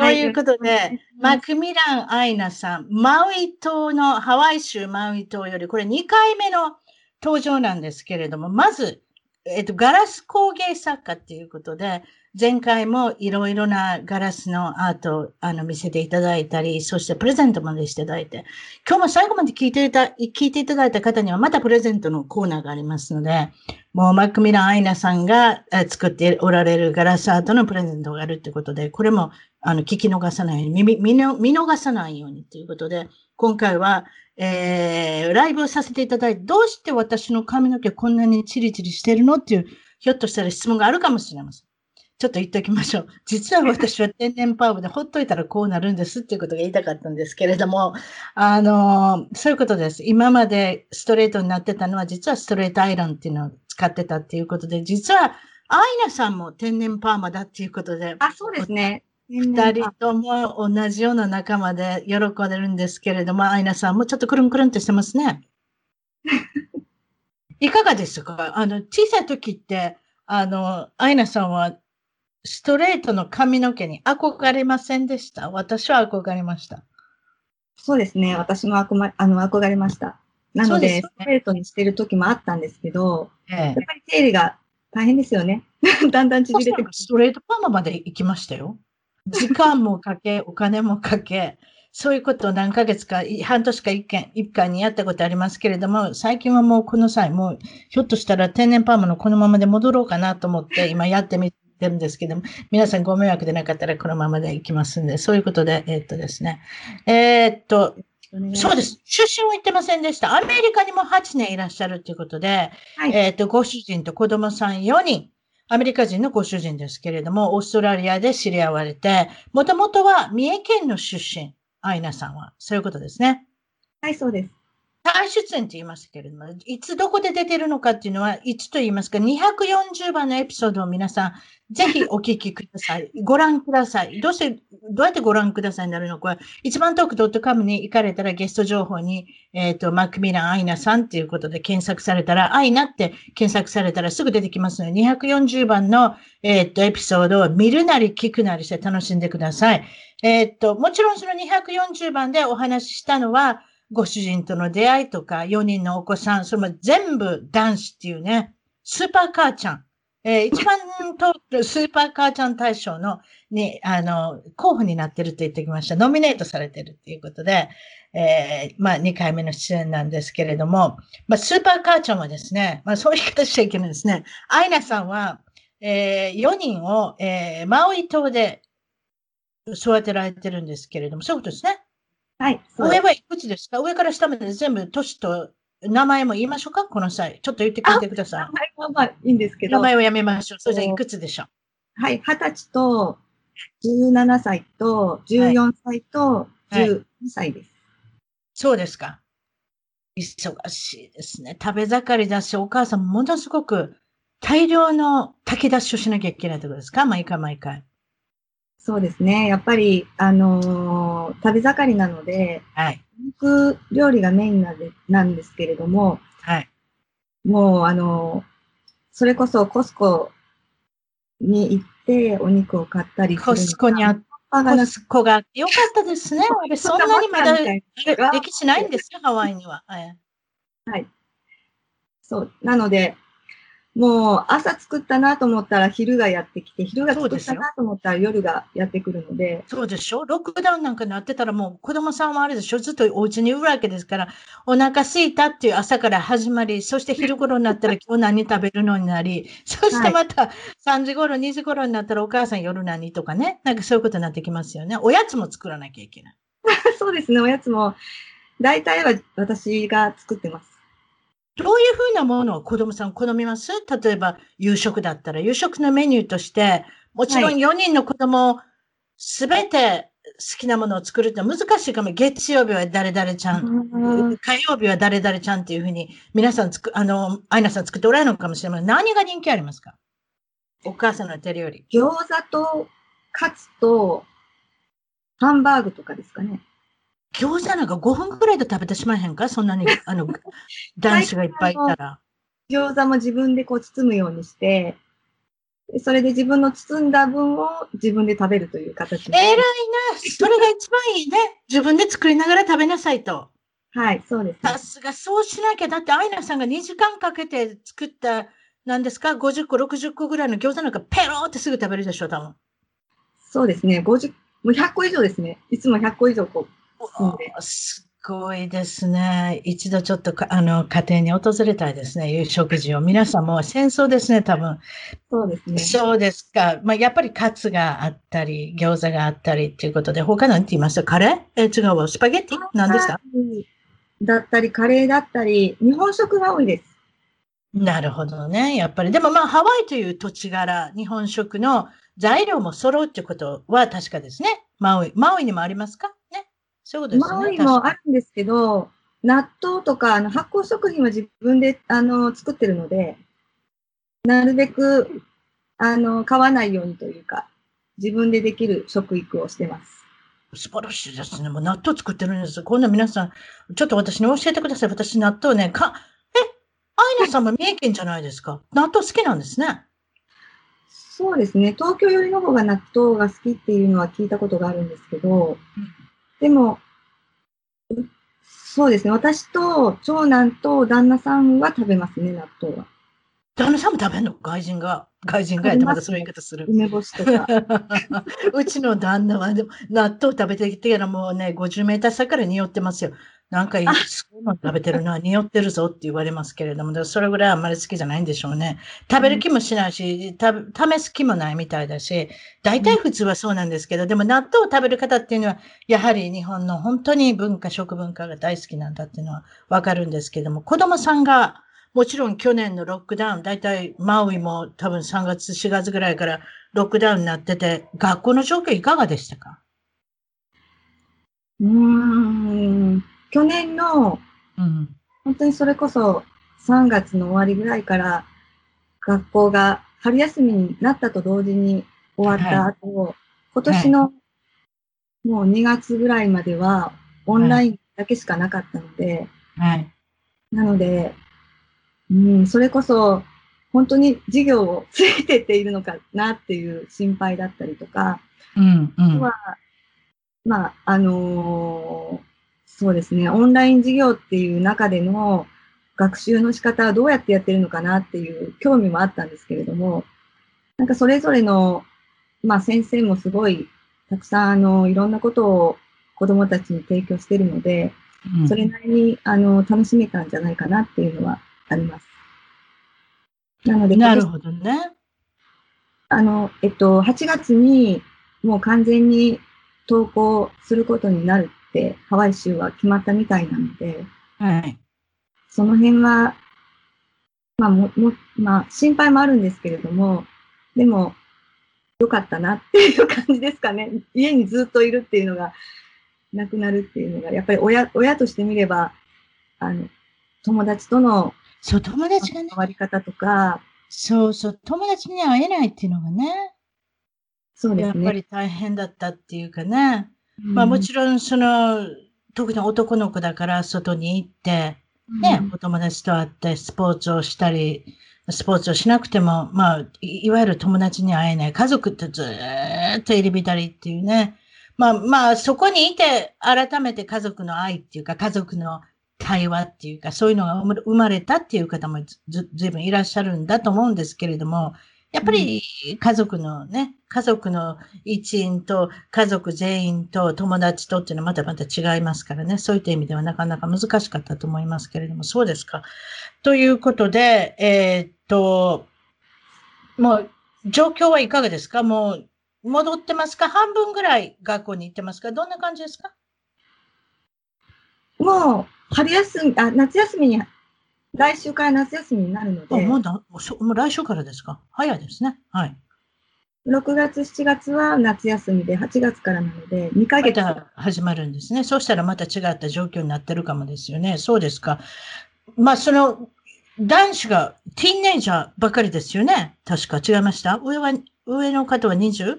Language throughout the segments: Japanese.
ということで、マクミラン・アイナさん、マウイ島の、ハワイ州マウイ島より、これ2回目の登場なんですけれども、まず、えっと、ガラス工芸作家っていうことで、前回もいろいろなガラスのアートをあの見せていただいたり、そしてプレゼントまでしていただいて、今日も最後まで聞いていた、聞いていただいた方にはまたプレゼントのコーナーがありますので、もうマックミラン・アイナさんが作っておられるガラスアートのプレゼントがあるってことで、これもあの聞き逃さないように、見見逃さないようにということで、今回は、えー、ライブをさせていただいて、どうして私の髪の毛こんなにチリチリしてるのっていう、ひょっとしたら質問があるかもしれません。ちょっと言っておきましょう。実は私は 天然パームでほっといたらこうなるんですっていうことが言いたかったんですけれども、あの、そういうことです。今までストレートになってたのは実はストレートアイロンっていうのを使ってたっていうことで、実はアイナさんも天然パーマだっていうことで。あ、そうですね。二人とも同じような仲間で喜んでるんですけれども、アイナさんもちょっとくるんくるんってしてますね。いかがですか？あの、小さい時って、あの、アイナさんはストレートの髪の毛に憧れませんでした？私は憧れました。そうですね。私も憧れあの憧れました。なので、でね、ストレートにしてる時もあったんですけど、ええ、やっぱり手入れが大変ですよね。だんだん縮れてくる。ストレートパーマまで行きましたよ。時間もかけ、お金もかけ、そういうことを何ヶ月か、半年か一件、一回にやったことありますけれども、最近はもうこの際、もうひょっとしたら天然パーマのこのままで戻ろうかなと思って今やってみてるんですけども、皆さんご迷惑でなかったらこのままでいきますんで、そういうことで、えー、っとですね。えー、っと、そうです。出身は言ってませんでした。アメリカにも8年いらっしゃるということで、はい、えっと、ご主人と子供さん4人、アメリカ人のご主人ですけれども、オーストラリアで知り合われて、もともとは三重県の出身、アイナさんは。そういうことですね。はい、そうです。再出演って言いましたけれども、いつどこで出てるのかっていうのは、いつと言いますか、240番のエピソードを皆さん、ぜひお聞きください。ご覧ください。どうして、どうやってご覧くださいになるのか、一番トーク .com に行かれたらゲスト情報に、えっ、ー、と、マクミラン・アイナさんっていうことで検索されたら、アイナって検索されたらすぐ出てきますので、240番の、えっ、ー、と、エピソードを見るなり聞くなりして楽しんでください。えっ、ー、と、もちろんその240番でお話ししたのは、ご主人との出会いとか、4人のお子さん、それも全部男子っていうね、スーパー母ちゃん。えー、一番とスーパー母ちゃん大賞の、に、あの、候補になってると言ってきました。ノミネートされてるっていうことで、えー、まあ、2回目の出演なんですけれども、まあ、スーパー母ちゃんはですね、まあ、そういう言い方しちゃいけないですね。アイナさんは、えー、4人を、えー、マウイ島で育てられてるんですけれども、そういうことですね。はい。上はいくつですか？上から下まで全部、年と名前も言いましょうか？この際。ちょっと言ってくれてください。名前はまあいいんですけど。名前をやめましょう。それじゃいくつでしょう？はい。二十歳と17歳と14歳と12歳です。はいはい、そうですか。忙しいですね。食べ盛りだし、お母さんものすごく大量の炊き出しをしなきゃいけないってことですか？毎回毎回。そうですね。やっぱり、あのー、食べ盛りなので、はい。肉料理がメインなんでなんですけれども、はい。もう、あのー、それこそコスコに行ってお肉を買ったりコスコにあっコスコが良かったですね。そんなにまだ歴史ないんですよ、ハワイには。はい。はい。そう。なので、もう朝作ったなと思ったら昼がやってきて、昼が作ったなと思ったら夜がやってくるので。そうでしょロックダウンなんかなってたらもう子供さんはあれでしょずっとお家にいるわけですから、お腹すいたっていう朝から始まり、そして昼頃になったら 今日何食べるのになり、そしてまた3時頃、2時頃になったらお母さん夜何とかね、なんかそういうことになってきますよね。おやつも作らなきゃいけない。そうですね、おやつも。大体は私が作ってます。どういうふうなものを子供さん好みます？例えば夕食だったら、夕食のメニューとして、もちろん4人の子供すべて好きなものを作るって難しいかも。月曜日は誰々ちゃん、火曜日は誰々ちゃんっていうふうに、皆さんつく、あの、アイナさん作っておられるのかもしれません。何が人気ありますか？お母さんの手料理。餃子とカツとハンバーグとかですかね。餃子なんか5分くらいで食べてしまえへんか？そんなに、あの、男子がいっぱいいたら。餃子も自分でこう包むようにして、それで自分の包んだ分を自分で食べるという形で。偉いな。それが一番いいね。自分で作りながら食べなさいと。はい、そうです、ね。さすが、そうしなきゃ。だって、アイナさんが2時間かけて作った、何ですか ?50 個、60個ぐらいの餃子なんかペローってすぐ食べるでしょ、多分。そうですね。50、もう100個以上ですね。いつも100個以上こうすごいですね。一度ちょっとあの家庭に訪れたいですね、夕食事を。皆さんも戦争ですね、多分。そうですね。そうですか。まあ、やっぱりカツがあったり、餃子があったりっていうことで、他何て言いましたカレー？え違うわ。スパゲッティ？何でしただったり、カレーだったり、日本食が多いです。なるほどね。やっぱり。でもまあ、ハワイという土地柄、日本食の材料も揃うってことは確かですね。マウイ。マウイにもありますか？ね。そうですね。マウイもあるんですけど、納豆とかあの発酵食品は自分であの作ってるので、なるべくあの買わないようにというか、自分でできる食育をしてます。素晴らしいですね。もう納豆作ってるんです。こんな皆さん、ちょっと私に教えてください。私納豆ね、か、え、アイナさんも三重県じゃないですか。納豆好きなんですね。そうですね。東京よりの方が納豆が好きっていうのは聞いたことがあるんですけど、うんでも、そうですね。私と長男と旦那さんは食べますね、納豆は。旦那さんも食べんの？外人が？外人がやってまたそういう言い方する。梅干しとか。うちの旦那はでも納豆食べてきてからもうね、50メーター先から匂ってますよ。なんか、そういうの食べてるのは 匂ってるぞって言われますけれども、それぐらいあんまり好きじゃないんでしょうね。食べる気もしないし、試す気もないみたいだし、大体普通はそうなんですけど、でも納豆を食べる方っていうのは、やはり日本の本当に文化、食文化が大好きなんだっていうのはわかるんですけども、子供さんが、もちろん去年のロックダウン、大体マウイも多分3月、4月ぐらいからロックダウンになってて、学校の状況いかがでしたか？うーん。去年の、うん、本当にそれこそ3月の終わりぐらいから学校が春休みになったと同時に終わった後、はい、今年のもう2月ぐらいまではオンラインだけしかなかったので、はい、なので、うん、それこそ本当に授業をついてっているのかなっていう心配だったりとか、うんうん、は、まあ、あのーそうですね、オンライン授業っていう中での学習の仕方はどうやってやってるのかなっていう興味もあったんですけれども、なんかそれぞれの、まあ先生もすごいたくさんあのいろんなことを子供たちに提供してるので、うん、それなりにあの楽しめたんじゃないかなっていうのはあります。なので、なるほどね。あの、えっと、8月にもう完全に登校することになるってハワイ州は決まったみたいなので、はい、その辺は、まあもも、まあ、心配もあるんですけれども、でも、よかったなっていう感じですかね。家にずっといるっていうのが、なくなるっていうのが、やっぱり親親としてみれば、あの、友達との、そう、友達がね。わり方とか、そうそう、友達に会えないっていうのがね。そうですね。やっぱり大変だったっていうかね。まあもちろんその、特に男の子だから外に行って、ね、お友達と会ってスポーツをしたり、スポーツをしなくても、まあ、いわゆる友達に会えない。家族ってずっと入り浸りっていうね。まあまあ、そこにいて、改めて家族の愛っていうか、家族の対話っていうか、そういうのが生まれたっていう方もずずいぶんいらっしゃるんだと思うんですけれども、やっぱり家族のね、家族の一員と家族全員と友達とっていうのはまたまた違いますからね。そういった意味ではなかなか難しかったと思いますけれども、そうですか。ということで、えー、っと、もう状況はいかがですか？もう戻ってますか？半分ぐらい学校に行ってますか？どんな感じですか？もう春休み、あ、夏休みに来週から夏休みになるので。もうだもう来週からですか？早いですね。はい。6月、7月は夏休みで、8月からなので、2ヶ月。また始まるんですね。そうしたらまた違った状況になってるかもですよね。そうですか。まあ、その、男子がティーンネイジャーばかりですよね。確か違いました？上は、上の方は 20?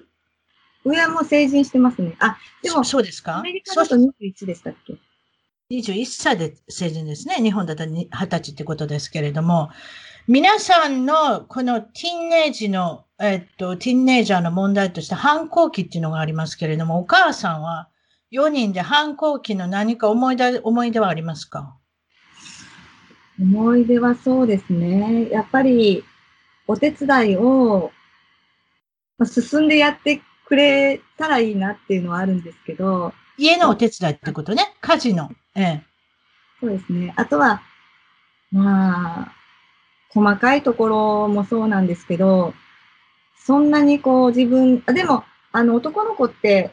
上はもう成人してますね。あ、でも、そうですか？アメリカだと21でしたっけ？21歳で成人ですね。日本だと20歳ってことですけれども、皆さんのこのティンネージの、えっと、ティンネージャーの問題として反抗期っていうのがありますけれども、お母さんは4人で反抗期の何か思い出、思い出はありますか？思い出はそうですね。やっぱりお手伝いを進んでやってくれたらいいなっていうのはあるんですけど。家のお手伝いってことね。家事の。ええ。そうですね。あとは、まあ、細かいところもそうなんですけど、そんなにこう自分、あでも、あの男の子って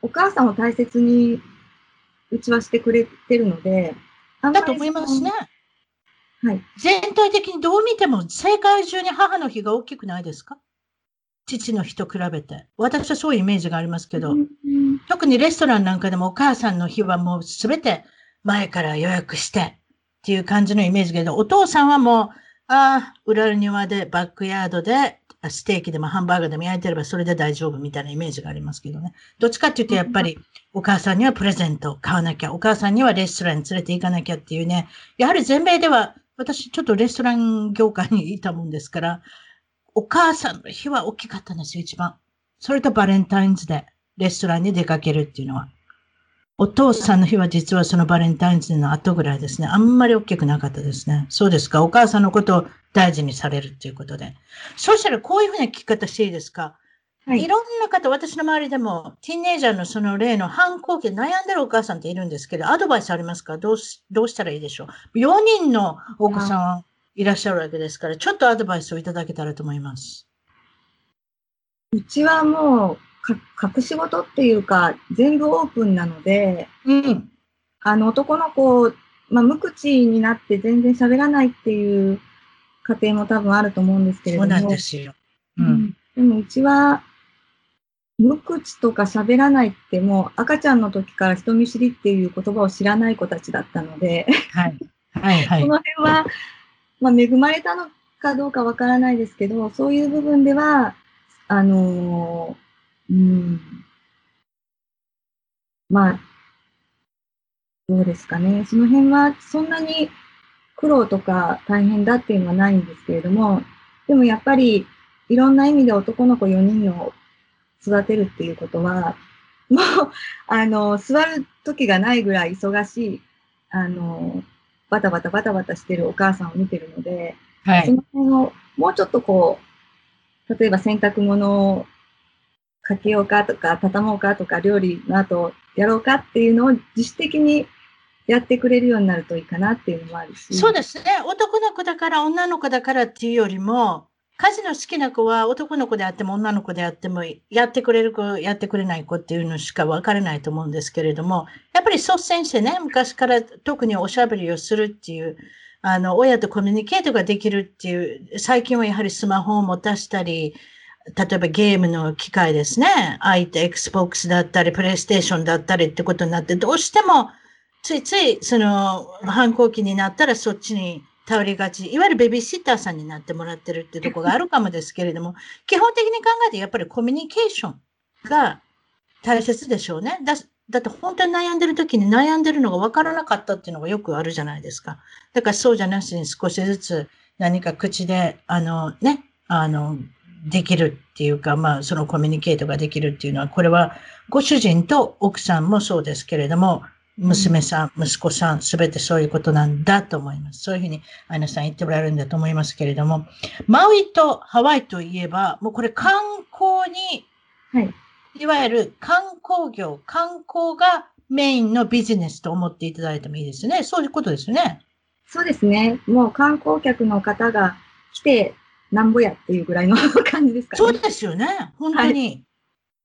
お母さんを大切にうちはしてくれてるので、だと思いますね。はい。全体的にどう見ても世界中に母の日が大きくないですか？父の日と比べて。私はそういうイメージがありますけど、うん、特にレストランなんかでもお母さんの日はもうすべて前から予約してっていう感じのイメージけど、お父さんはもう、ああ、裏庭でバックヤードでステーキでもハンバーガーでも焼いてればそれで大丈夫みたいなイメージがありますけどね。どっちかっていうとやっぱりお母さんにはプレゼントを買わなきゃ、お母さんにはレストランに連れて行かなきゃっていうね。やはり全米では私ちょっとレストラン業界にいたもんですから、お母さんの日は大きかったんですよ、一番。それとバレンタインズでレストランに出かけるっていうのは。お父さんの日は実はそのバレンタインズの後ぐらいですね。あんまり大きくなかったですね。そうですか。お母さんのことを大事にされるっていうことで。そうしたらこういうふうな聞き方していいですかはい、いろんな方、私の周りでも、ティーンネイジャーのその例の反抗期で悩んでるお母さんっているんですけど、アドバイスありますか？どうし、どうしたらいいでしょう ?4 人のお子さんいらっしゃるわけですから、ちょっとアドバイスをいただけたらと思います。うちはもう、隠し事っていうか、全部オープンなので、うん、あの、男の子、まあ、無口になって全然喋らないっていう家庭も多分あると思うんですけれども。そうなんですよ。うん。でもうちは、無口とか喋らないってもう赤ちゃんの時から人見知りっていう言葉を知らない子たちだったので、はい。はいはい。この辺は、まあ、恵まれたのかどうかわからないですけど、そういう部分では、あのー、うん、まあ、どうですかね。その辺はそんなに苦労とか大変だっていうのはないんですけれども、でもやっぱりいろんな意味で男の子4人を育てるっていうことは、もう、あの、座る時がないぐらい忙しい、あの、バタバタバタバタしてるお母さんを見てるので、はい、その辺をもうちょっとこう、例えば洗濯物をかけようかとか、畳もうかとか、料理の後やろうかっていうのを自主的にやってくれるようになるといいかなっていうのもあるし。そうですね。男の子だから女の子だからっていうよりも、家事の好きな子は男の子であっても女の子であっても、やってくれる子、やってくれない子っていうのしか分からないと思うんですけれども、やっぱり率先してね、昔から特におしゃべりをするっていう、あの、親とコミュニケートができるっていう、最近はやはりスマホを持たしたり、例えばゲームの機械ですね。相手 Xbox だったり、プレイステーションだったりってことになって、どうしてもついつい、その、反抗期になったらそっちに頼りがち、いわゆるベビーシッターさんになってもらってるってとこがあるかもですけれども、基本的に考えてやっぱりコミュニケーションが大切でしょうね。だだって本当に悩んでる時に悩んでるのが分からなかったっていうのがよくあるじゃないですか。だからそうじゃなしに少しずつ何か口で、あのね、あの、できるっていうか、まあ、そのコミュニケートができるっていうのは、これはご主人と奥さんもそうですけれども、娘さん、息子さん、すべてそういうことなんだと思います。そういうふうに、アイナさん言っておられるんだと思いますけれども、マウイとハワイといえば、もうこれ観光に、はい、いわゆる観光業、観光がメインのビジネスと思っていただいてもいいですね。そういうことですね。そうですね。もう観光客の方が来てなんぼやっていうぐらいの感じですかね。そうですよね。本当に。はい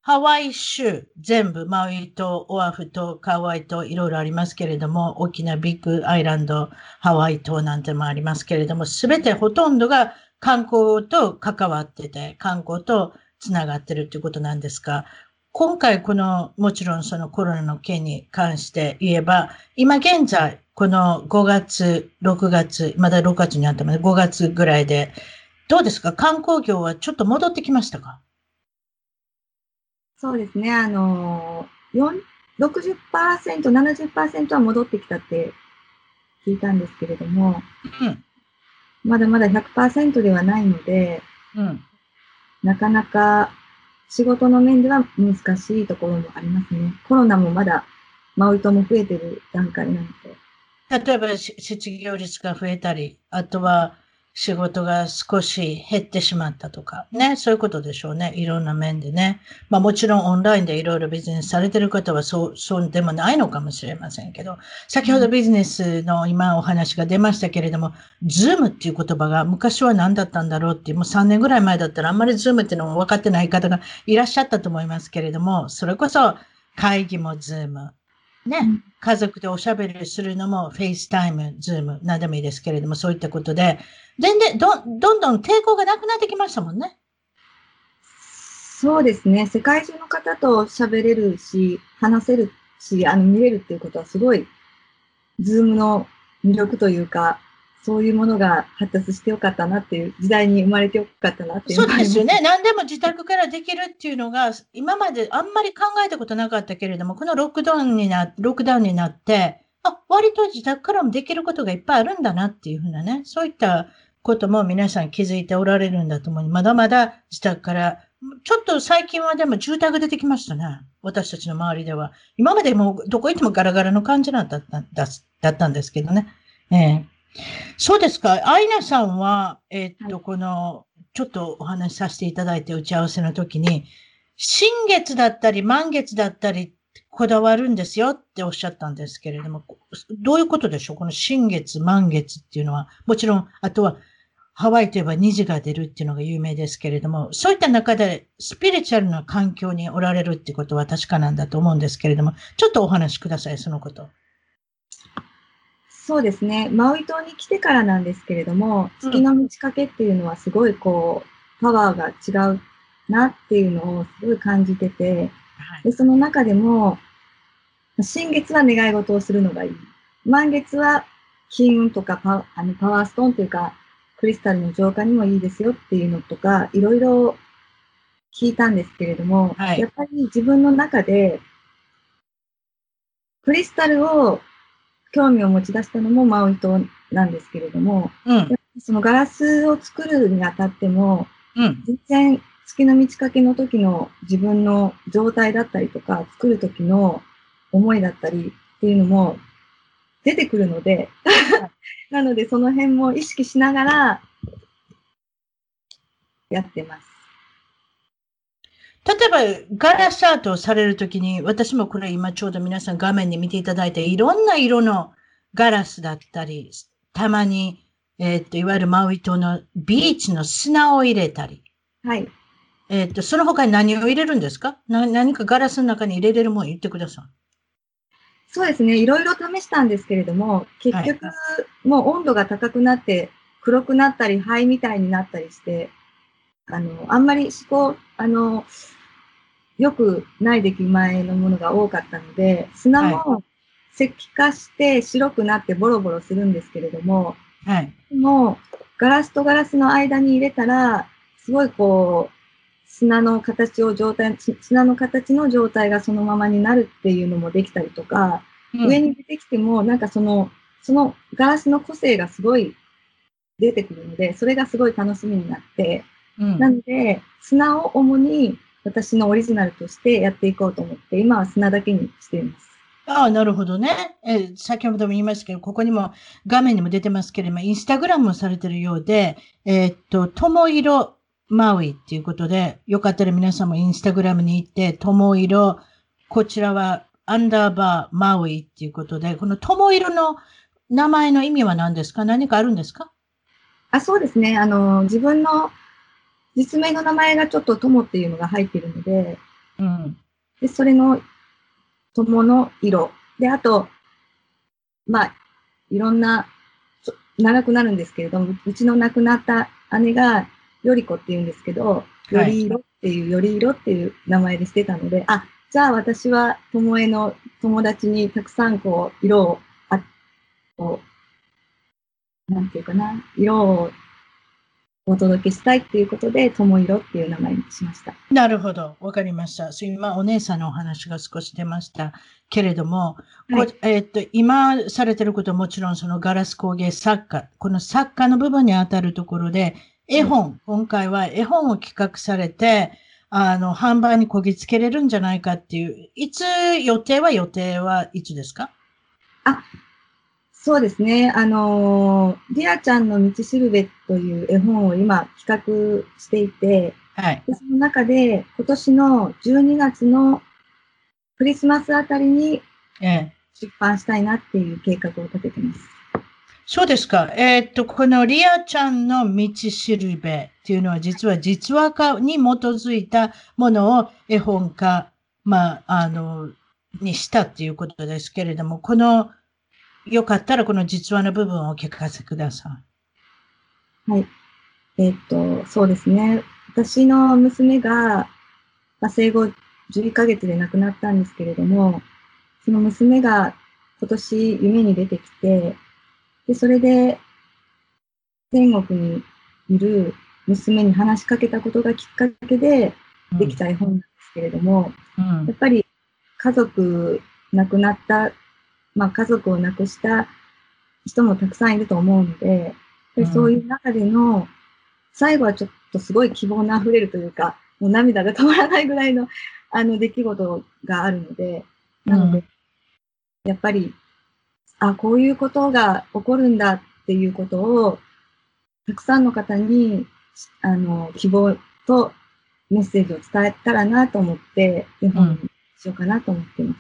ハワイ州全部、マウイ島、オアフ島、カワイ島、いろいろありますけれども、大きなビッグアイランド、ハワイ島なんてもありますけれども、すべてほとんどが観光と関わってて、観光とつながってるということなんですが、今回この、もちろんそのコロナの件に関して言えば、今現在、この5月、6月、まだ6月になってます5月ぐらいで、どうですか？観光業はちょっと戻ってきましたか？そうですね。あの、60%、70%は戻ってきたって聞いたんですけれども、うん、まだまだ100%ではないので、うん、なかなか仕事の面では難しいところもありますね。コロナもまだマウイ島も増えてる段階なので。例えば失業率が増えたり、あとは仕事が少し減ってしまったとか、ね、そういうことでしょうね。いろんな面でね。まあもちろんオンラインでいろいろビジネスされてる方はそう、そうでもないのかもしれませんけど、先ほどビジネスの今お話が出ましたけれども、 Zoom っていう言葉が昔は何だったんだろうっていう、もう3年ぐらい前だったらあんまり Zoom っていうのも分かってない方がいらっしゃったと思いますけれども、それこそ会議も Zoom、ね、家族でおしゃべりするのも FaceTime、Zoom、何でもいいですけれども、そういったことで、全然ど、どんどん抵抗がなくなってきましたもんね。そうですね。世界中の方と喋れるし、話せるし、あの、見れるっていうことはすごい、 Zoom の魅力というか、そういうものが発達してよかったなっていう時代に生まれてよかったなっていう。そうですよね。何でも自宅からできるっていうのが、今まであんまり考えたことなかったけれども、このロックダウンにな、ロックダウンになって、あ、割と自宅からもできることがいっぱいあるんだなっていうふうなね、そういったことも皆さん気づいておられるんだと思う。まだまだ自宅から、ちょっと最近はでも住宅出てきましたね。私たちの周りでは。今までもどこ行ってもガラガラの感じだっただったんですけどね。ええーそうですか。アイナさんは、えー、っと、この、ちょっとお話しさせていただいて打ち合わせの時に、新月だったり満月だったりこだわるんですよっておっしゃったんですけれども、どういうことでしょう？この新月、満月っていうのは、もちろん、あとは、ハワイといえば虹が出るっていうのが有名ですけれども、そういった中でスピリチュアルな環境におられるってことは確かなんだと思うんですけれども、ちょっとお話しください、そのこと。そうですね。マウイ島に来てからなんですけれども、月の満ち欠けっていうのはすごいこう、パワーが違うなっていうのをすごい感じてて、でその中でも、新月は願い事をするのがいい。満月は金運とかパあのパワーストーンというか、クリスタルの浄化にもいいですよっていうのとか、いろいろ聞いたんですけれども、はい、やっぱり自分の中で、クリスタルを興味を持ち出したのもマウイ島なんですけれども、うん、そのガラスを作るにあたっても、うん、全然月の満ち欠けの時の自分の状態だったりとか、作る時の思いだったりっていうのも出てくるので、なのでその辺も意識しながらやってます。例えば、ガラスアートをされるときに、私もこれ今ちょうど皆さん画面に見ていただいて、いろんな色のガラスだったり、たまに、えっ、と、いわゆるマウイ島のビーチの砂を入れたり。はい。えっ、と、その他に何を入れるんですか？何かガラスの中に入れれるもの言ってください。そうですね。いろいろ試したんですけれども、結局、はい、もう温度が高くなって、黒くなったり、灰みたいになったりして、あの、あんまり思考、あの、よくない出来前のものが多かったので、砂も石化して白くなってボロボロするんですけれども、はい、でもガラスとガラスの間に入れたら、すごいこう、砂の形を状態、砂の形の状態がそのままになるっていうのもできたりとか、うん、上に出てきても、なんかその、そのガラスの個性がすごい出てくるので、それがすごい楽しみになって、うん、なので、砂を主に私のオリジナルとしてやっていこうと思って、今は砂だけにしています。ああ、なるほどね。え先ほども言いましたけど、ここにも画面にも出てますけれども、インスタグラムもされてるようで、えー、っと、ともいろマウイっていうことで、よかったら皆さんもインスタグラムに行って、ともいろ、こちらはアンダーバーマウイっていうことで、このともいろの名前の意味は何ですか？何かあるんですか？あそうですね。あの、自分の実名の名前がちょっとともっていうのが入ってるので、うん。で、それの友の色。で、あと、まあ、いろんな、長くなるんですけれども、うちの亡くなった姉が、よりこって言うんですけど、より色っていう、より色っていう名前でしてたので、あ、じゃあ私は、ともえの友達にたくさんこう、色を、あ、こう、なんていうかな、色をお届けしたいっていうことで、ともいろっていう名前にしました。なるほど。わかりました。今、お姉さんのお話が少し出ましたけれども、はい、えっと、今されてることはもちろんそのガラス工芸作家、この作家の部分に当たるところで、絵本、今回は絵本を企画されて、あの、販売にこぎつけれるんじゃないかっていう、いつ、予定は予定はいつですか？あ、そうですね。あの、リアちゃんの道しるべという絵本を今企画していて、はい、でその中で今年の12月のクリスマスあたりに出版したいなっていう計画を立ててます。そうですか。えー、っと、このリアちゃんの道しるべっていうのは実は実話化に基づいたものを絵本化、まあ、あの、にしたっていうことですけれども、このよかったらこの実話の部分をお聞かせください。はい。えっ、と、そうですね。私の娘が、まあ、生後11ヶ月で亡くなったんですけれども、その娘が今年夢に出てきて、で、それで天国にいる娘に話しかけたことがきっかけでできた絵本なんですけれども、うん、やっぱり家族亡くなったまあ、家族を亡くした人もたくさんいると思うので、でそういう中での、最後はちょっとすごい希望の溢れるというか、もう涙が止まらないぐらいのあの出来事があるので、なので、やっぱり、あ、こういうことが起こるんだっていうことを、たくさんの方に、あの、希望とメッセージを伝えたらなと思って、絵本にしようかなと思っています。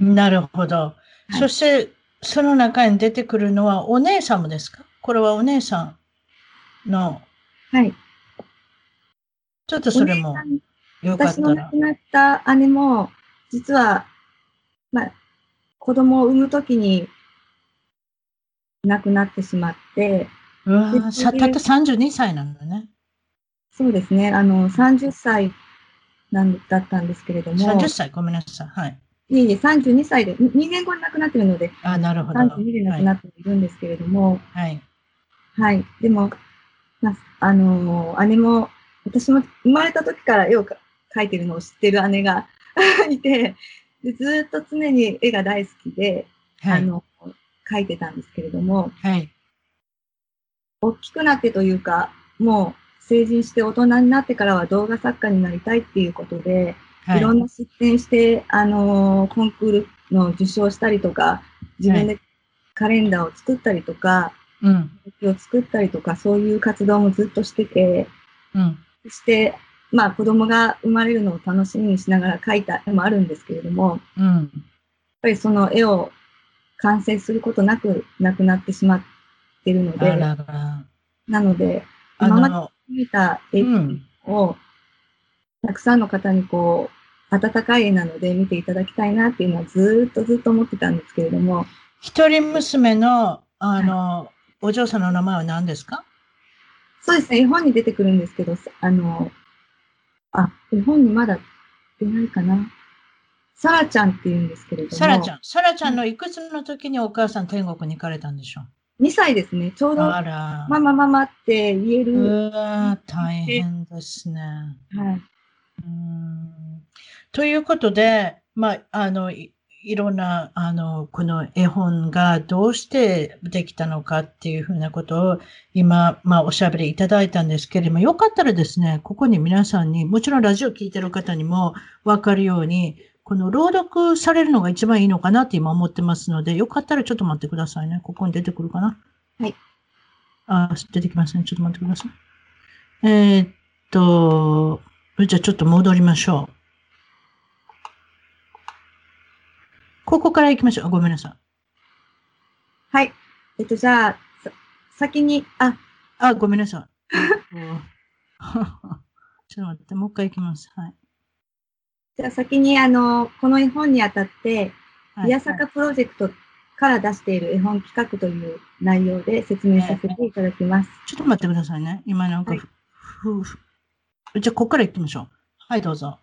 うん、なるほど。そして、その中に出てくるのはお姉様ですか？これはお姉さんの。はい。ちょっとそれもよかったら。私の亡くなった姉も、実は、まあ、子供を産むときに亡くなってしまって、うわたった32歳なんだね。そうですね。あの、30歳なんだったんですけれども。30歳、ごめんなさい。はい。いえいえ、32歳で、2年後に亡くなってるので、あなるほど32で亡くなっているんですけれども、はい。はい。でも、まあ、あのー、姉も、私も生まれた時から絵を描いてるのを知ってる姉が いてで、ずっと常に絵が大好きで、はい、あの、描いてたんですけれども、はい。大きくなってというか、もう成人して大人になってからは動画作家になりたいっていうことで、はい、いろんな出展して、あのー、コンクールの受賞したりとか、自分でカレンダーを作ったりとか、うん、を作ったりとか、そういう活動もずっとしてて、うん、そして、まあ子供が生まれるのを楽しみにしながら描いた絵もあるんですけれども、うん、やっぱりその絵を完成することなく亡くなってしまってるので、なので、今まで見た絵を、たくさんの方にこう、温かい絵なので見ていただきたいなっていうのはずっとずっと思ってたんですけれども。一人娘の、あの、はい、お嬢さんの名前は何ですか？そうですね、絵本に出てくるんですけど、あの、あ、絵本にまだ出ないかな。サラちゃんって言うんですけれども。サラちゃん。サラちゃんのいくつの時にお母さん天国に行かれたんでしょう ?2 歳ですね。ちょうど、ママママって言える。うわ大変ですね。はい。ということで、まあ、あの、いろんな、あの、この絵本がどうしてできたのかっていうふうなことを今、まあ、おしゃべりいただいたんですけれども、よかったらですね、ここに皆さんに、もちろんラジオ聞いてる方にもわかるように、この朗読されるのが一番いいのかなって今思ってますので、よかったらちょっと待ってくださいね。ここに出てくるかな？はい。あ、出てきますね。ちょっと待ってください。えー、っと、じゃあちょっと戻りましょう。ここから行きましょう。ごめんなさい。はい。えっと、じゃあ、先に、あ、あ、ごめんなさい。ちょっと待って、もう一回行きます。はい。じゃあ先に、あの、この絵本にあたって、はい、宮坂プロジェクトから出している絵本企画という内容で説明させていただきます。ちょっと待ってくださいね。今なんか、はい、ふふじゃあ、ここから行きましょう。はい、どうぞ。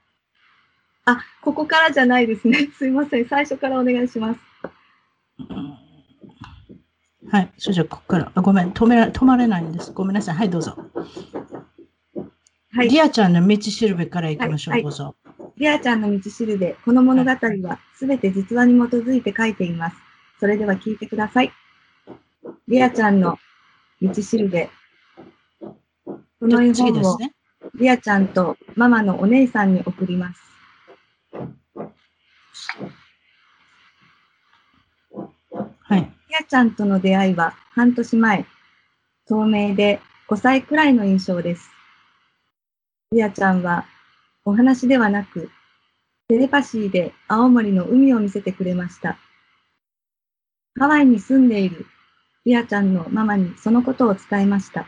あ、ここからじゃないですね。すいません。最初からお願いします。はい。それじゃあ、ここから。あごめん。止めら、止まれないんです。ごめんなさい。はい、どうぞ。はい。リアちゃんの道しるべから行きましょう。はい、どうぞ。リアちゃんの道しるべ。この物語はすべて実話に基づいて書いています。それでは聞いてください。リアちゃんの道しるべ。この絵本を、リアちゃんとママのお姉さんに送ります。はい。リアちゃんとの出会いは半年前、透明で5歳くらいの印象です。リアちゃんはお話ではなく、テレパシーで青森の海を見せてくれました。ハワイに住んでいるリアちゃんのママにそのことを伝えました。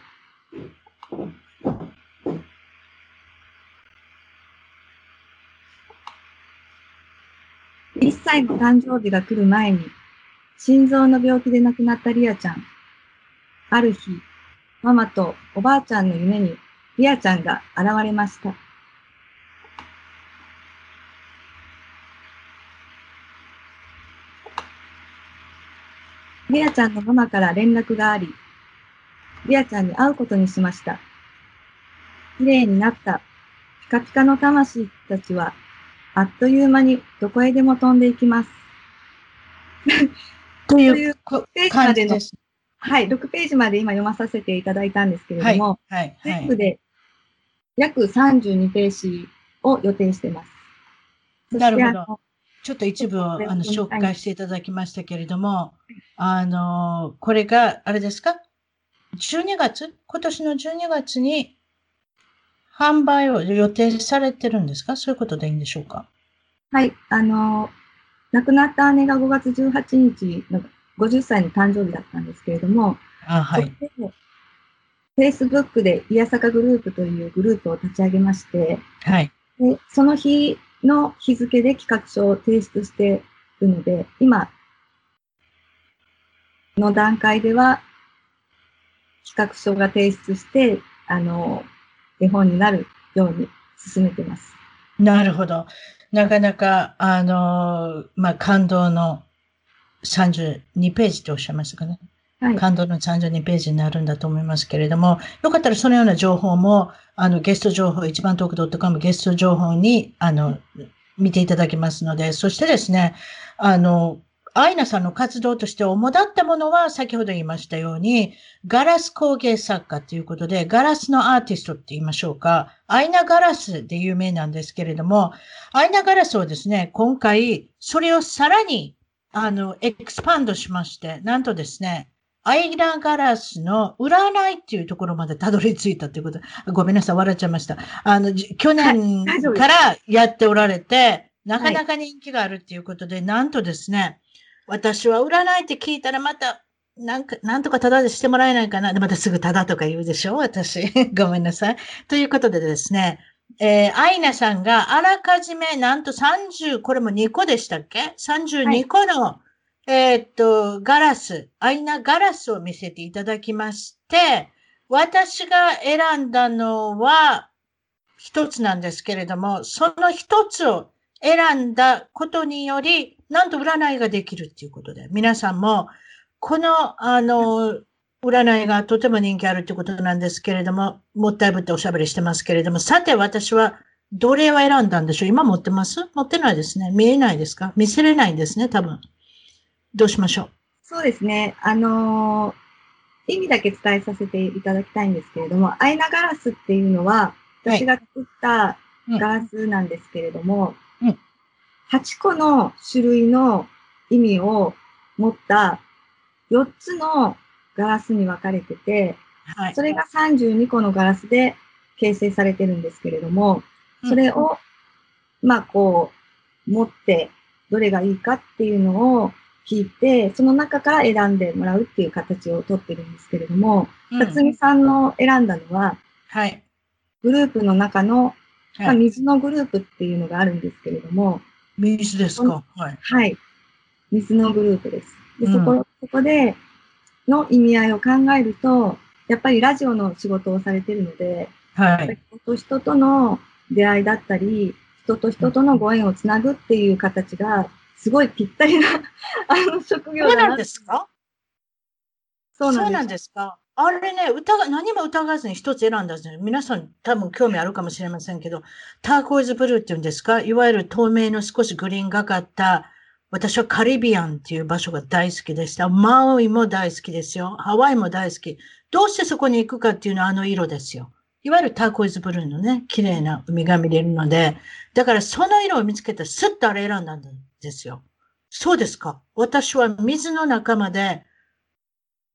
歳の誕生日が来る前に、心臓の病気で亡くなったリアちゃん。ある日、ママとおばあちゃんの夢にリアちゃんが現れました。リアちゃんのママから連絡があり、リアちゃんに会うことにしました。綺麗になったピカピカの魂たちはあっという間にどこへでも飛んでいきます。というページまでの、はい、6ページまで今読まさせていただいたんですけれども、はい、全部で約32ページを予定しています。なるほど。ちょっと一部をあの紹介していただきましたけれども、あの、これが、あれですか ?12 月？今年の12月に販売を予定されてるんですか？そういうことでいいんでしょうか？はい。あの、亡くなった姉が5月18日の50歳の誕生日だったんですけれども、あはい。Facebook でイヤサカグループというグループを立ち上げまして、はい。でその日の日付で企画書を提出しているので、今の段階では企画書が提出して、あの、絵本になるように進めてます。なるほど。なかなか、あの、まあ、感動の32ページとおっしゃいましたかね。はい、感動の32ページになるんだと思いますけれども、よかったらそのような情報も、あの、ゲスト情報、一番トーク .com ゲスト情報に、あの、見ていただけますので、そしてですね、あの、アイナさんの活動として主だったものは、先ほど言いましたように、ガラス工芸作家ということで、ガラスのアーティストって言いましょうか。アイナガラスで有名なんですけれども、アイナガラスをですね、今回、それをさらに、あの、エクスパンドしまして、なんとですね、アイナガラスの占いっていうところまでたどり着いたということ。ごめんなさい、笑っちゃいました。あの、去年からやっておられて、なかなか人気があるっていうことで、はい、なんとですね、私は占いって聞いたらまた、なんか、なんとかタダでしてもらえないかな。で、またすぐタダとか言うでしょ？私。ごめんなさい。ということでですね、えー、アイナさんがあらかじめなんと30、これも2個でしたっけ ?32 個の、はい、えー、っと、ガラス、アイナガラスを見せていただきまして、私が選んだのは一つなんですけれども、その一つを選んだことにより、なんと占いができるっていうことで、皆さんも、この、あの、占いがとても人気あるってことなんですけれども、もったいぶっておしゃべりしてますけれども、さて私はどれを選んだんでしょ？う今持ってます？持ってないですね。見えないですか？見せれないんですね、多分。どうしましょう？そうですね。あのー、意味だけ伝えさせていただきたいんですけれども、アイナガラスっていうのは、私が作ったガラスなんですけれども、はいうん、8個の種類の意味を持った4つのガラスに分かれてて、はい、それが32個のガラスで形成されてるんですけれども、それを、まあこう、持ってどれがいいかっていうのを聞いて、その中から選んでもらうっていう形をとってるんですけれども、辰巳さんの選んだのは、はい。グループの中の、はい、水のグループっていうのがあるんですけれども、水ですか？はい。はい。水のグループです。で、そこ、そこでの意味合いを考えると、やっぱりラジオの仕事をされてるので、はい。人と人との出会いだったり、人と人とのご縁をつなぐっていう形が、すごいぴったりなあの職業だな。そうなんですか？そうなんですか？あれね、疑、何も疑わずに一つ選んだんですよ。皆さん多分興味あるかもしれませんけど、ターコイズブルーっていうんですか？いわゆる透明の少しグリーンがかった、私はカリビアンっていう場所が大好きでした。マウイも大好きですよ。ハワイも大好き。どうしてそこに行くかっていうのはあの色ですよ。いわゆるターコイズブルーのね、綺麗な海が見れるので、だからその色を見つけてスッとあれ選んだんですよ。そうですか。私は水の仲間で、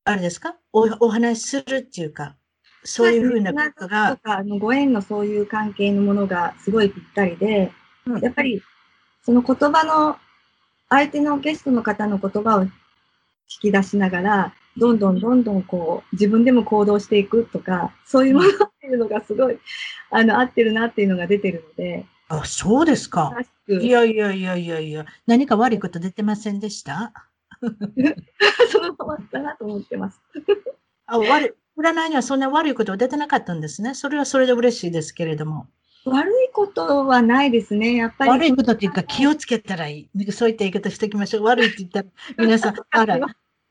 あれですか？おお話しするっていうか、そういうふうなことが。あのご縁のそういう関係のものがすごいぴったりで、うん、やっぱりその言葉の、相手のゲストの方の言葉を聞き出しながら、どんどんどんどんこう、自分でも行動していくとか、そういうものっていうのがすごい、あの、合ってるなっていうのが出てるので。あ、そうですか。いやいやいやいやいや、何か悪いこと出てませんでした？そのままだなと思ってます。あ悪占いにはそんな悪いことは出てなかったんですね。それはそれで嬉しいですけれども。悪いことはないですね。やっぱり。悪いことっていうか気をつけたらいい。そういった言い方しておきましょう。悪いって言ったら皆さん、あら、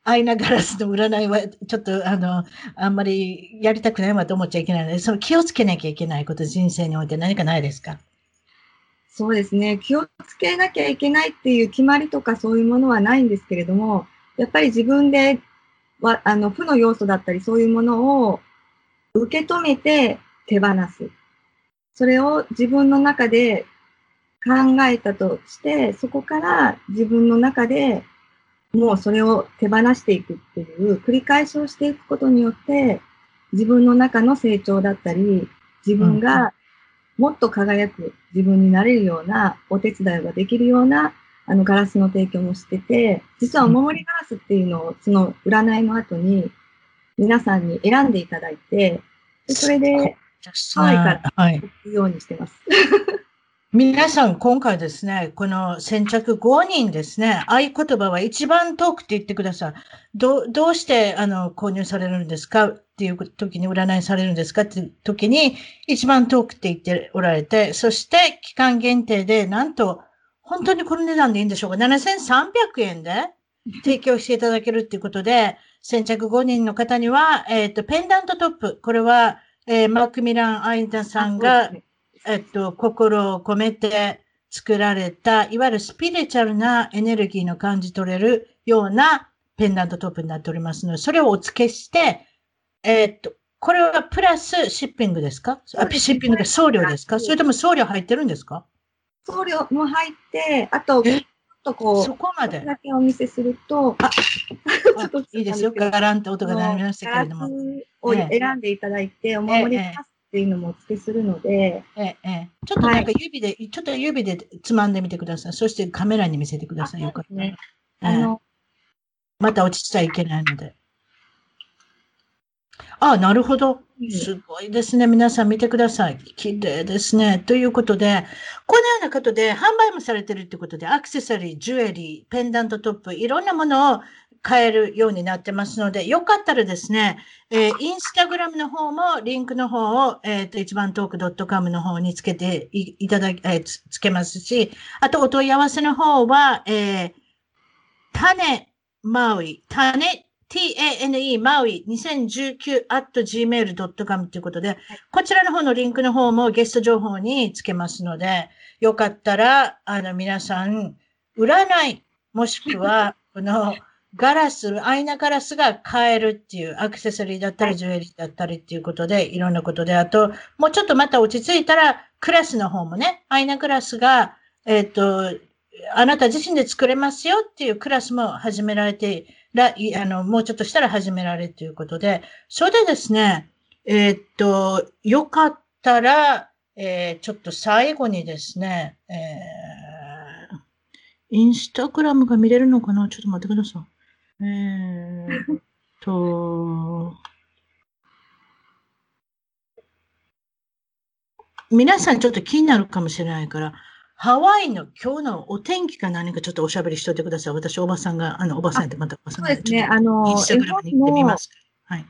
アイナガラスの占いはちょっとあの、あんまりやりたくないわと思っちゃいけないので、その気をつけなきゃいけないこと、人生において何かないですか？そうですね。気をつけなきゃいけないっていう決まりとかそういうものはないんですけれども、やっぱり自分ではあの負の要素だったりそういうものを受け止めて手放す。それを自分の中で考えたとして、そこから自分の中でもうそれを手放していくっていう繰り返しをしていくことによって、自分の中の成長だったり、自分がもっと輝く自分になれるようなお手伝いができるようなあのガラスの提供もしてて、実はお守りガラスっていうのをその占いの後に皆さんに選んでいただいて、でそれでハワイから行くようにしてます。皆さん、今回ですね、この先着5人ですね、合言葉は一番遠くって言ってください。どどうしてあの購入されるんですか？っていう時に占いされるんですかっていう時に一番遠くって言っておられて、そして期間限定でなんと本当にこの値段でいいんでしょうか ?7300 円で提供していただけるっていうことで、先着5人の方には、えっ、ー、と、ペンダントトップ。これは、えー、マーク・ミラン・アイダさんが、えっと、心を込めて作られた、いわゆるスピリチュアルなエネルギーの感じ取れるようなペンダントトップになっておりますので、それをお付けして、えっと、これはプラスシッピングですか？あシッピングで送料ですか？それとも送料入ってるんですか？送料も入って、あと、ちょっとこう、そこまで？だけお見せすると、あ、いいですよ。ガランって音が鳴りましたけれども。を選んでいただいて、お守りパスっていうのもお付けするので、ええ、ええ、ちょっとなんか指で、はい、ちょっと指でつまんでみてください。そしてカメラに見せてください。よかった。ね、あの、また落ちちゃいけないので。あ、なるほど。すごいですね。皆さん見てください。綺麗ですね。ということで、このようなことで販売もされてるってことで、アクセサリー、ジュエリー、ペンダントトップ、いろんなものを買えるようになってますので、よかったらですね、えー、インスタグラムの方も、リンクの方を、えっ、ー、と、一番トーク .com の方につけていただき、えー、つつけますし、あと、お問い合わせの方は、えー、種、マウイ、種、tane マウイ2019 at gmail.com ということで、こちらの方のリンクの方もゲスト情報につけますので、よかったら、あの、皆さん、占い、もしくは、この、ガラス、アイナガラスが買えるっていう、アクセサリーだったり、ジュエリーだったりっていうことで、いろんなことで、あと、もうちょっとまた落ち着いたら、クラスの方もね、アイナグラスが、えっ、ー、と、あなた自身で作れますよっていうクラスも始められて、らあの、もうちょっとしたら始められるということで、それでですね、えー、っと、よかったら、えー、ちょっと最後にですね、えー、インスタグラムが見れるのかな？ちょっと待ってください。えー、っと、皆さんちょっと気になるかもしれないから、ハワイの今日のお天気か何かちょっとおしゃべりしといてください。私、おばさんが、あの、おばさんってまたおばさんが。そうですね、あの、インスタグラムに行ってみます。はい。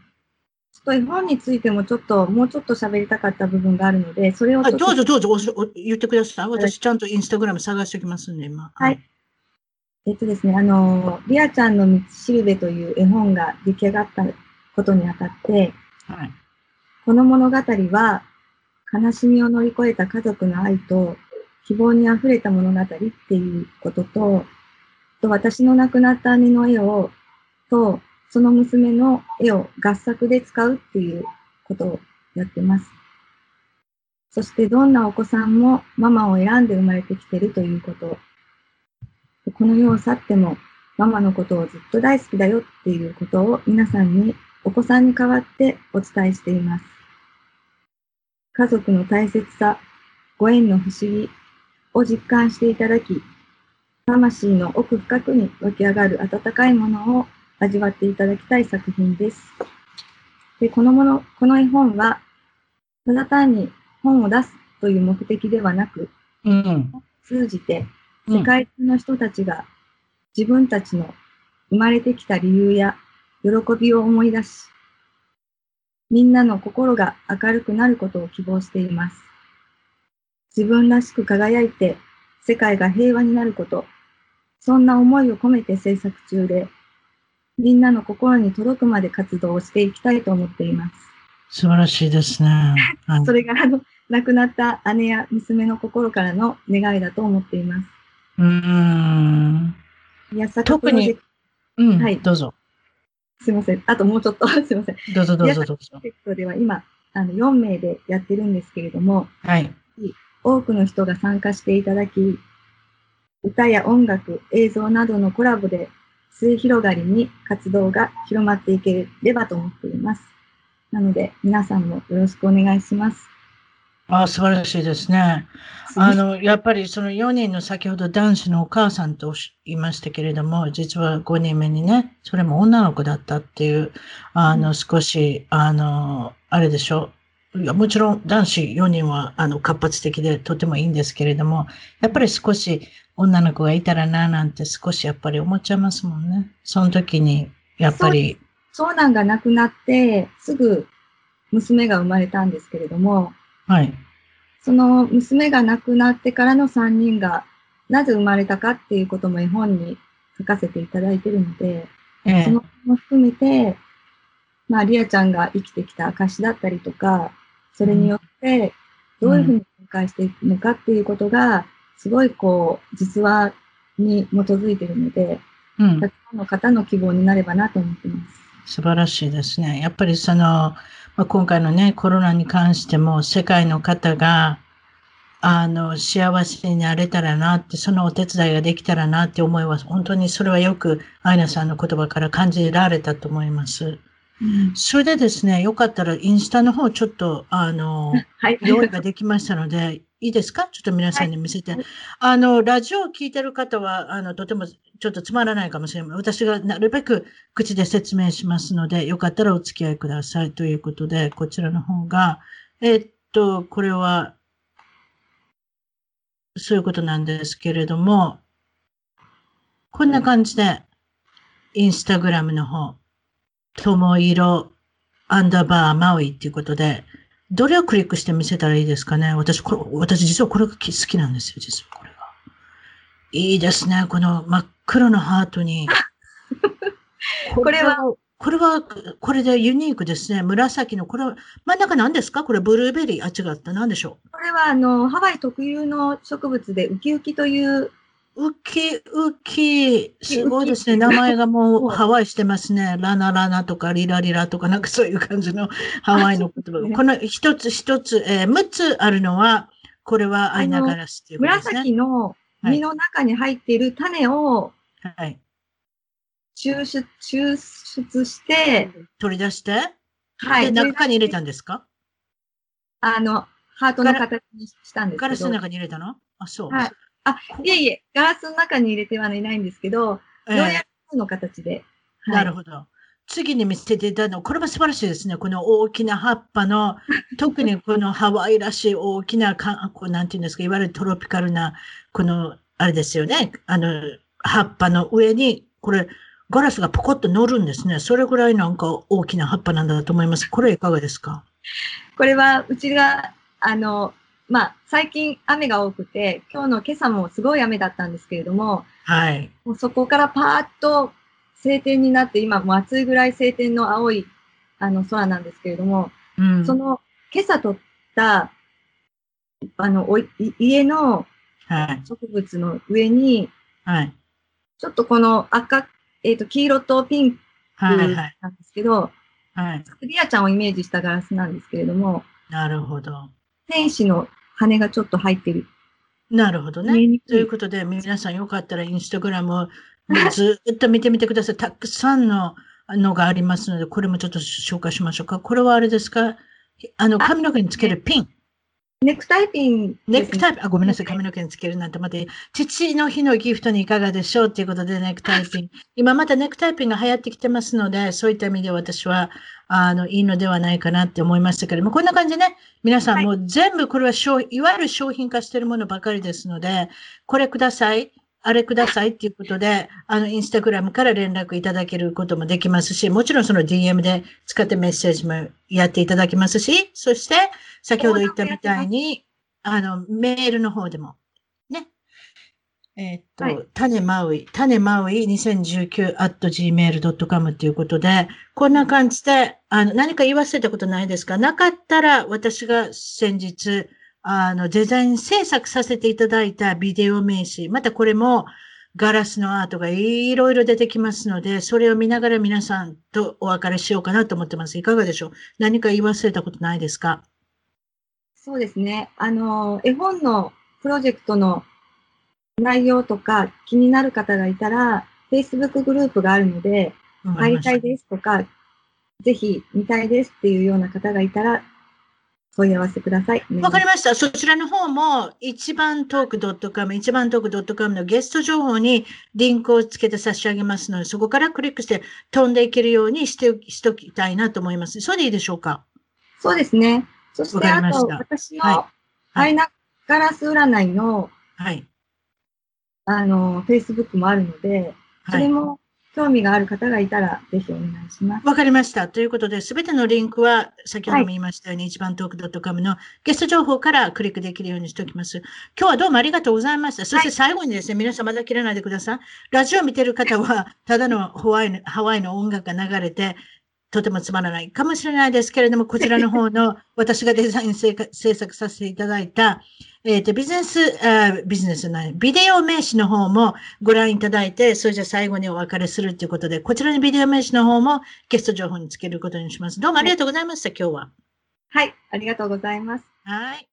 と絵本についてもちょっと、もうちょっと喋りたかった部分があるので、それを。どうぞどうぞおお言ってください。私ちゃんとインスタグラム探しておきますんで、今。はい。えっとですね、あの、リアちゃんの道しるべという絵本が出来上がったことにあたって、はい、この物語は、悲しみを乗り越えた家族の愛と、希望に溢れた物語っていうことと、と私の亡くなった姉の絵を、と、その娘の絵を合作で使うっていうことをやってます。そしてどんなお子さんもママを選んで生まれてきてるということ。この世を去ってもママのことをずっと大好きだよっていうことを皆さんにお子さんに代わってお伝えしています。家族の大切さ、ご縁の不思議を実感していただき、魂の奥深くに湧き上がる温かいものを味わっていただきたい作品です。でこのもの、この絵本は、ただ単に本を出すという目的ではなく、うん、通じて世界中の人たちが自分たちの生まれてきた理由や喜びを思い出し、みんなの心が明るくなることを希望しています。自分らしく輝いて世界が平和になること、そんな思いを込めて制作中で、みんなの心に届くまで活動をしていきたいと思っています。素晴らしいですね。はい、それがあの亡くなった姉や娘の心からの願いだと思っています。うん。いや特に、うん、はい、どうぞ。すみません。あともうちょっと、すみません。どうぞどうぞどうぞ。プロジェクトでは今、あの4名でやってるんですけれども、はい。多くの人が参加していただき、歌や音楽、映像などのコラボで末広がりに活動が広まっていければと思っています。なので、皆さんもよろしくお願いします。あ素晴らしいですね。あの、やっぱりその4人の先ほど男子のお母さんと言いましたけれども、実は5人目にね、それも女の子だったっていう、あの、少し、あの、あれでしょう。いやもちろん男子4人はあの活発的でとてもいいんですけれども、やっぱり少し女の子がいたらななんて少しやっぱり思っちゃいますもんね。その時に、やっぱり。長男が亡くなって、すぐ娘が生まれたんですけれども、はい。その娘が亡くなってからの3人がなぜ生まれたかっていうことも絵本に書かせていただいてるので、ええ、そのも含めて、まあ、リアちゃんが生きてきた証だったりとか、それによってどういうふうに展開していくのかっていうことが、すごいこう、実話に基づいているので、うん、たくさんの方の希望になればなと思ってます。素晴らしいですね。やっぱりその、まあ、今回のね、コロナに関しても、世界の方が、あの、幸せになれたらなって、そのお手伝いができたらなって思いは、本当にそれはよく、アイナさんの言葉から感じられたと思います。うん、それでですね、よかったらインスタの方ちょっと、あの、はい、用意ができましたので、いいですか？ちょっと皆さんに見せて。はい、あの、ラジオを聞いてる方は、あの、とてもちょっとつまらないかもしれない。私がなるべく口で説明しますので、よかったらお付き合いください。ということで、こちらの方が、えっと、これは、そういうことなんですけれども、こんな感じで、インスタグラムの方、ともいろアンダーバーマウイっていうことで、どれをクリックして見せたらいいですかね？私、これ、私実はこれが好きなんですよ、実はこれが。いいですね、この真っ黒のハートに。これは、これは、これでユニークですね。紫の、これは、真ん中何ですか？これブルーベリー？あ、違った。何でしょう？これは、あの、ハワイ特有の植物で、ウキウキというウキウキ、すごいですね。名前がもうハワイしてますね。ラナラナとかリラリラとかなんかそういう感じのハワイの言葉。ね、この一つ一つ、えー、6つあるのは、これはアイナガラスっていうことですね。紫の実の中に入っている種を、はい。抽出、抽出して、取り出して、はい。で、中に入れたんですか？あの、ハートの形にしたんですけど。ガラスの中に入れたの？あ、そう。はい。あ、いえいえ、ガラスの中に入れてはいないんですけど、えー、ようやくの形で。はい、なるほど。次に見せていただいたの、これも素晴らしいですね。この大きな葉っぱの、特にこのハワイらしい大きなか、こうなんていうんですか、いわゆるトロピカルな、この、あれですよね。あの、葉っぱの上に、これ、ガラスがポコッと乗るんですね。それぐらいなんか大きな葉っぱなんだと思います。これいかがですか？これは、うちが、あの、まあ、最近雨が多くて、今日の今朝もすごい雨だったんですけれども、はい。もうそこからパーッと晴天になって、今も暑いぐらい晴天の青いあの空なんですけれども、うん、その今朝撮った、あの、お家の植物の上に、はい。ちょっとこの赤、えっ、ー、と、黄色とピンクなんですけど、はい。クリアちゃんをイメージしたガラスなんですけれども、なるほど。天使の羽がちょっと入ってる。なるほどね。ということで、皆さんよかったらインスタグラムをずっと見てみてください。たくさんののがありますので、これもちょっと紹介しましょうか。これはあれですか？あの、髪の毛につけるピン。ネクタイピン、ね、ネクタイピン、あ、ごめんなさい、髪の毛につけるなんて、また、父の日のギフトにいかがでしょうということで、ネクタイピン。今またネクタイピンが流行ってきてますので、そういった意味で私は、あの、いいのではないかなって思いましたけれども、こんな感じでね、皆さんもう全部これは商、いわゆる商品化しているものばかりですので、これください。あれくださいっていうことで、あの、インスタグラムから連絡いただけることもできますし、もちろんその DM で使ってメッセージもやっていただきますし、そして、先ほど言ったみたいに、あの、メールの方でも、ね。えー、っと、はい、種マウイ、種マウイ2019 at gmail.com っていうことで、こんな感じで、あの、何か言わせたことないですか？なかったら、私が先日、あの、デザイン制作させていただいたビデオ名刺、またこれもガラスのアートがいろいろ出てきますので、それを見ながら皆さんとお別れしようかなと思ってます。いかがでしょう？何か言い忘れたことないですか？そうですね。あの、絵本のプロジェクトの内容とか気になる方がいたら、Facebook グループがあるので、入りたいですとか、ぜひ見たいですっていうような方がいたら、問い合わせください。わかりました。そちらの方も、一番トーク .com、一番トーク .com のゲスト情報にリンクをつけて差し上げますので、そこからクリックして飛んでいけるようにしてしときたいなと思います。それでいいでしょうか？そうですね。そして、あと、私のアイナガラス占いの、はい。あの、Facebook もあるので、それも興味がある方がいたら、ぜひお願いします。わかりました。ということで、すべてのリンクは、先ほども言いましたように、はい、一番トーク .com のゲスト情報からクリックできるようにしておきます。今日はどうもありがとうございました。そして最後にですね、はい、皆さんまだ切らないでください。ラジオを見てる方は、ただのハワイのハワイの音楽が流れて、とてもつまらないかもしれないですけれども、こちらの方の私がデザイン制作させていただいた、えっ、ー、と、ビジネス、あビジネスない、ビデオ名刺の方もご覧いただいて、それじゃ最後にお別れするということで、こちらのビデオ名刺の方もゲスト情報につけることにします。どうもありがとうございました、今日は。はい、ありがとうございます。はい。